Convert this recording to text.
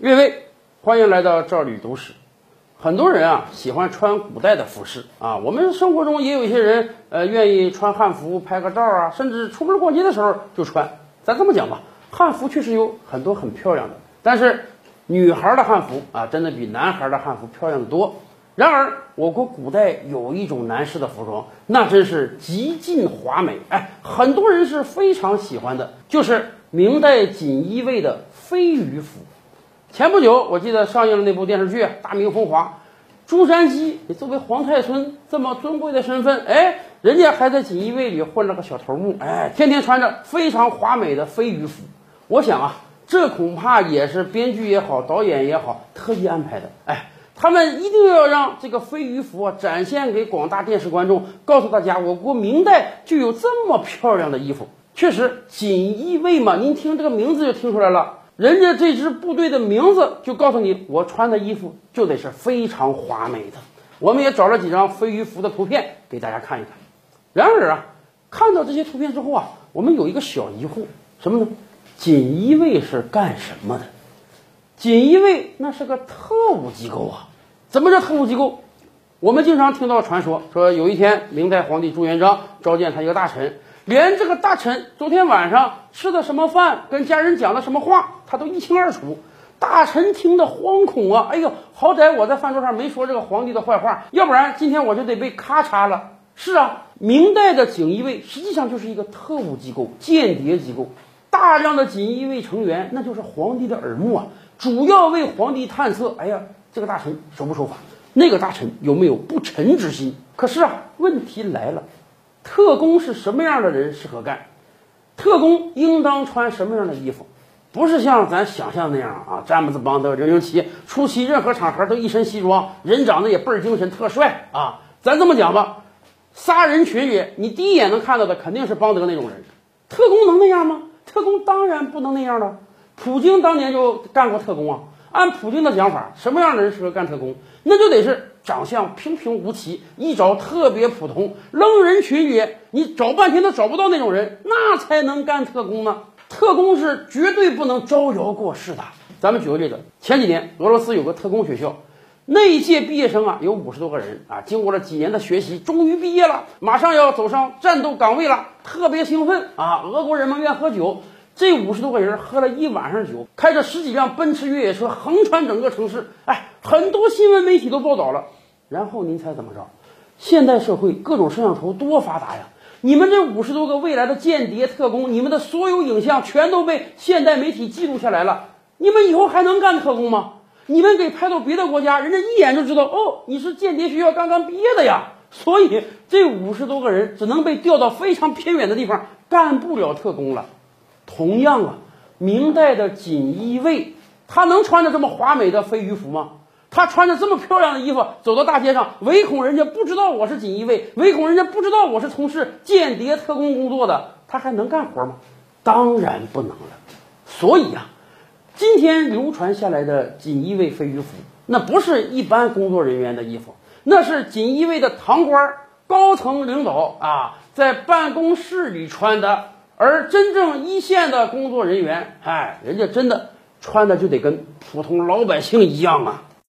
各位，欢迎来到赵吕读史。很多人啊喜欢穿古代的服饰啊，我们生活中也有一些人呃愿意穿汉服拍个照啊，甚至出门逛街的时候就穿。咱这么讲吧，汉服确实有很多很漂亮的，但是女孩的汉服啊，真的比男孩的汉服漂亮的多。然而，我国古代有一种男士的服装，那真是极尽华美，哎，很多人是非常喜欢的，就是明代锦衣卫的飞鱼服。前不久，我记得上映了那部电视剧《大明风华》，朱瞻基，你作为皇太孙这么尊贵的身份，哎，人家还在锦衣卫里混了个小头目，哎，天天穿着非常华美的飞鱼服。我想啊，这恐怕也是编剧也好，导演也好特意安排的，哎。他们一定要让这个飞鱼服啊展现给广大电视观众，告诉大家，我国明代就有这么漂亮的衣服。确实，锦衣卫嘛，您听这个名字就听出来了，人家这支部队的名字就告诉你，我穿的衣服就得是非常华美的。我们也找了几张飞鱼服的图片给大家看一看。然而啊，看到这些图片之后啊，我们有一个小疑惑，什么呢？锦衣卫是干什么的？锦衣卫那是个特务机构啊。怎么叫特务机构？我们经常听到传说，说有一天明代皇帝朱元璋召见他一个大臣，连这个大臣昨天晚上吃的什么饭，跟家人讲的什么话，他都一清二楚。大臣听得惶恐啊！哎呦，好歹我在饭桌上没说这个皇帝的坏话，要不然今天我就得被咔嚓了。是啊，明代的锦衣卫实际上就是一个特务机构、间谍机构，大量的锦衣卫成员那就是皇帝的耳目啊，主要为皇帝探测。哎呀。这个大臣守不守法？那个大臣有没有不臣之心？可是啊，问题来了，特工是什么样的人适合干？特工应当穿什么样的衣服？不是像咱想象那样啊，詹姆斯邦德、零零七出席任何场合都一身西装，人长得也倍儿精神，特帅啊！咱这么讲吧，杀人群里你第一眼能看到的肯定是邦德那种人。特工能那样吗？特工当然不能那样了。普京当年就干过特工啊。按普京的讲法，什么样的人适合干特工？那就得是长相平平无奇，衣着特别普通，扔人群里你找半天都找不到那种人，那才能干特工呢。特工是绝对不能招摇过市的。咱们举个例子，前几年俄罗斯有个特工学校，那一届毕业生啊有五十多个人啊，经过了几年的学习，终于毕业了，马上要走上战斗岗位了，特别兴奋啊！俄国人们愿喝酒。这五十多个人喝了一晚上酒，开着十几辆奔驰越野车横穿整个城市，哎，很多新闻媒体都报道了。然后您猜怎么着？现代社会各种摄像头多发达呀！你们这五十多个未来的间谍特工，你们的所有影像全都被现代媒体记录下来了。你们以后还能干特工吗？你们给派到别的国家，人家一眼就知道哦，你是间谍学校刚刚毕业的呀。所以这五十多个人只能被调到非常偏远的地方，干不了特工了。同样啊，明代的锦衣卫，他能穿着这么华美的飞鱼服吗？他穿着这么漂亮的衣服走到大街上，唯恐人家不知道我是锦衣卫，唯恐人家不知道我是从事间谍特工工作的，他还能干活吗？当然不能了。所以啊，今天流传下来的锦衣卫飞鱼服，那不是一般工作人员的衣服，那是锦衣卫的堂官、高层领导啊，在办公室里穿的。而真正一线的工作人员，哎，人家真的穿的就得跟普通老百姓一样啊。